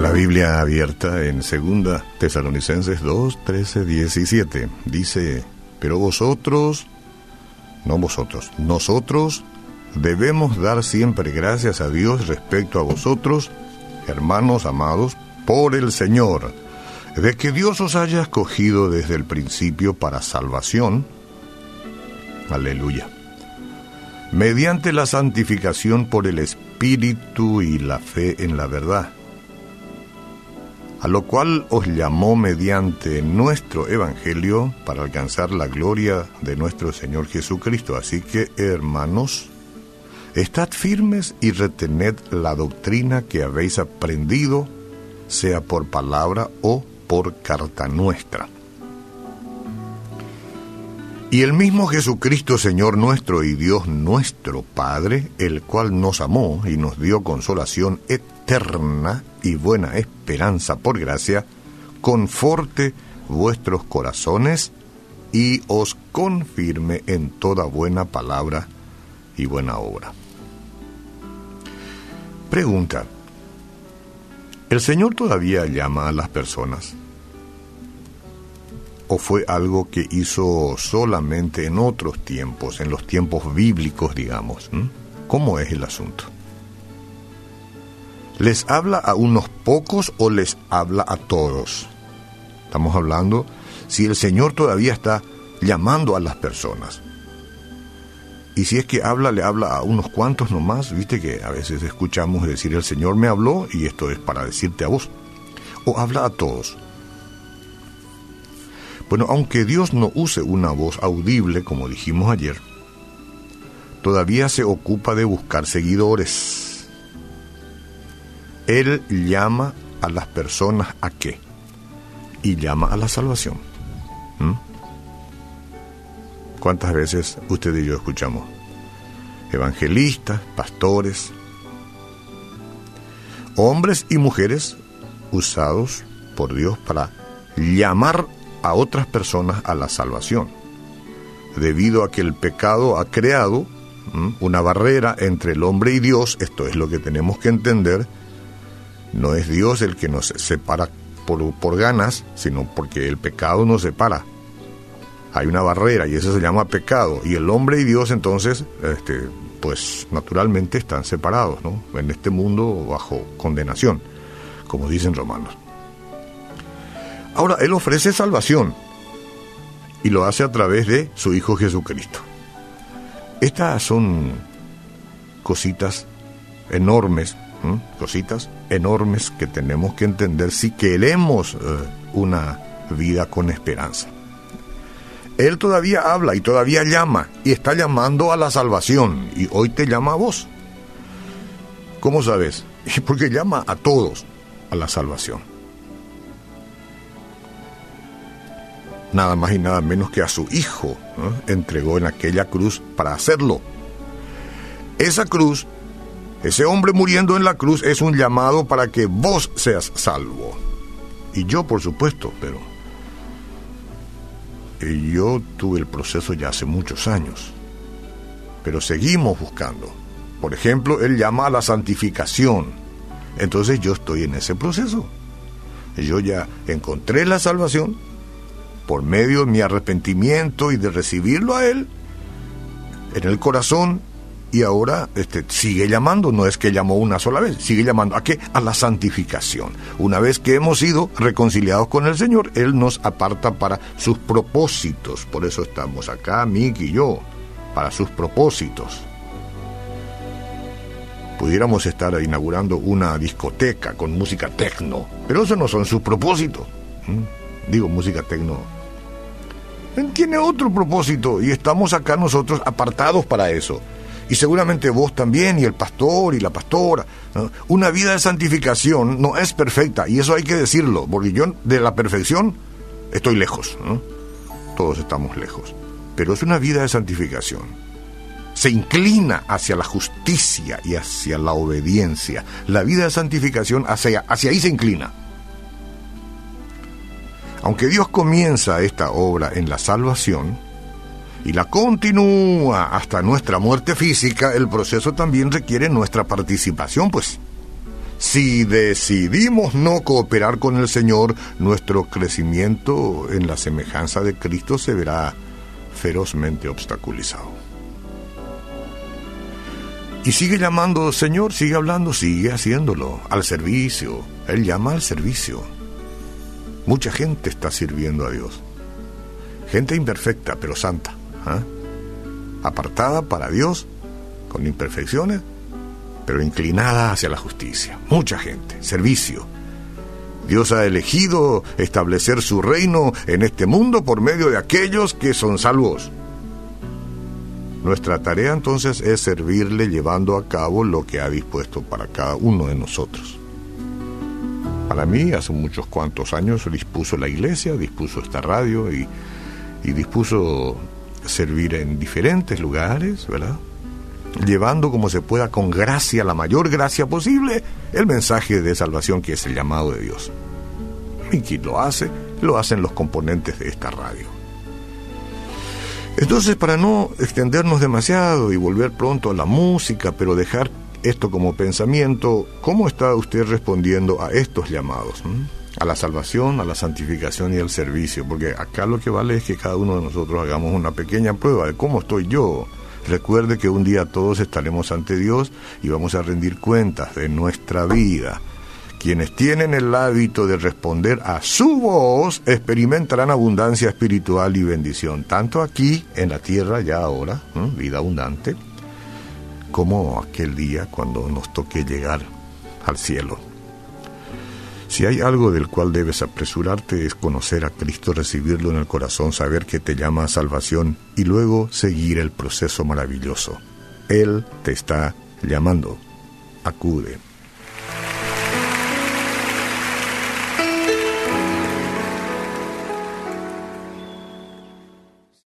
la Biblia abierta en segunda Tesalonicenses 2, 13, 17. Dice, pero vosotros, no vosotros, nosotros debemos dar siempre gracias a Dios respecto a vosotros, hermanos amados, por el Señor, de que Dios os haya escogido desde el principio para salvación. Aleluya. Mediante la santificación por el Espíritu y la fe en la verdad a lo cual os llamó mediante nuestro Evangelio para alcanzar la gloria de nuestro Señor Jesucristo. Así que, hermanos, estad firmes y retened la doctrina que habéis aprendido, sea por palabra o por carta nuestra. Y el mismo Jesucristo, Señor nuestro y Dios nuestro Padre, el cual nos amó y nos dio consolación eterna, y buena esperanza por gracia, conforte vuestros corazones y os confirme en toda buena palabra y buena obra. Pregunta. ¿El Señor todavía llama a las personas? ¿O fue algo que hizo solamente en otros tiempos, en los tiempos bíblicos, digamos? ¿Cómo es el asunto? ¿Les habla a unos pocos o les habla a todos? Estamos hablando si el Señor todavía está llamando a las personas. Y si es que habla, le habla a unos cuantos nomás, viste que a veces escuchamos decir el Señor me habló y esto es para decirte a vos. O habla a todos. Bueno, aunque Dios no use una voz audible, como dijimos ayer, todavía se ocupa de buscar seguidores él llama a las personas a qué? Y llama a la salvación. ¿Mm? ¿Cuántas veces usted y yo escuchamos? Evangelistas, pastores, hombres y mujeres usados por Dios para llamar a otras personas a la salvación, debido a que el pecado ha creado una barrera entre el hombre y Dios, esto es lo que tenemos que entender, no es Dios el que nos separa por, ganas, sino porque el pecado nos separa. Hay una barrera y eso se llama pecado. Y el hombre y Dios entonces, este, pues naturalmente están separados, ¿no? En este mundo bajo condenación, como dicen romanos. Ahora, Él ofrece salvación y lo hace a través de su Hijo Jesucristo. Estas son cositas enormes cositas enormes que tenemos que entender si queremos eh, una vida con esperanza. Él todavía habla y todavía llama y está llamando a la salvación y hoy te llama a vos. ¿Cómo sabes? Porque llama a todos a la salvación. Nada más y nada menos que a su Hijo entregó en aquella cruz para hacerlo. Esa cruz ese hombre muriendo en la cruz es un llamado para que vos seas salvo. Y yo, por supuesto, pero yo tuve el proceso ya hace muchos años. Pero seguimos buscando. Por ejemplo, él llama a la santificación. Entonces yo estoy en ese proceso. Yo ya encontré la salvación por medio de mi arrepentimiento y de recibirlo a él en el corazón y ahora este, sigue llamando, no es que llamó una sola vez, sigue llamando a qué? A la santificación. Una vez que hemos sido reconciliados con el Señor, Él nos aparta para sus propósitos. Por eso estamos acá, Mick y yo, para sus propósitos. Pudiéramos estar inaugurando una discoteca con música tecno, pero eso no son sus propósitos. Digo, música tecno tiene otro propósito y estamos acá nosotros apartados para eso y seguramente vos también, y el pastor y la pastora. Una vida de santificación no es perfecta, y eso hay que decirlo, porque yo de la perfección estoy lejos, todos estamos lejos, pero es una vida de santificación. Se inclina hacia la justicia y hacia la obediencia. La vida de santificación hacia, hacia ahí se inclina. Aunque Dios comienza esta obra en la salvación, y la continúa hasta nuestra muerte física, el proceso también requiere nuestra participación, pues. Si decidimos no cooperar con el Señor, nuestro crecimiento en la semejanza de Cristo se verá ferozmente obstaculizado. Y sigue llamando, Señor, sigue hablando, sigue haciéndolo, al servicio. Él llama al servicio. Mucha gente está sirviendo a Dios. Gente imperfecta, pero santa. ¿ah? Apartada para Dios, con imperfecciones, pero inclinada hacia la justicia. Mucha gente, servicio. Dios ha elegido establecer su reino en este mundo por medio de aquellos que son salvos. Nuestra tarea entonces es servirle llevando a cabo lo que ha dispuesto para cada uno de nosotros. Para mí, hace muchos cuantos años, dispuso la iglesia, dispuso esta radio y, dispuso servir en diferentes lugares, ¿verdad? llevando como se pueda con gracia, la mayor gracia posible, el mensaje de salvación que es el llamado de Dios. Y quien lo hace, lo hacen los componentes de esta radio. Entonces, para no extendernos demasiado y volver pronto a la música, pero dejar esto como pensamiento, ¿cómo está usted respondiendo a estos llamados? A la salvación, a la santificación y al servicio, porque acá lo que vale es que cada uno de nosotros hagamos una pequeña prueba de cómo estoy yo Recuerde que un día todos estaremos ante Dios y vamos a rendir cuentas de nuestra vida. Quienes tienen el hábito de responder a su voz experimentarán abundancia espiritual y bendición, tanto aquí en la tierra ya ahora, vida abundante, como aquel día cuando nos toque llegar al cielo. Si hay algo del cual debes apresurarte es conocer a Cristo, recibirlo en el corazón, saber que te llama a salvación y luego seguir el proceso maravilloso. Él te está llamando. Acude.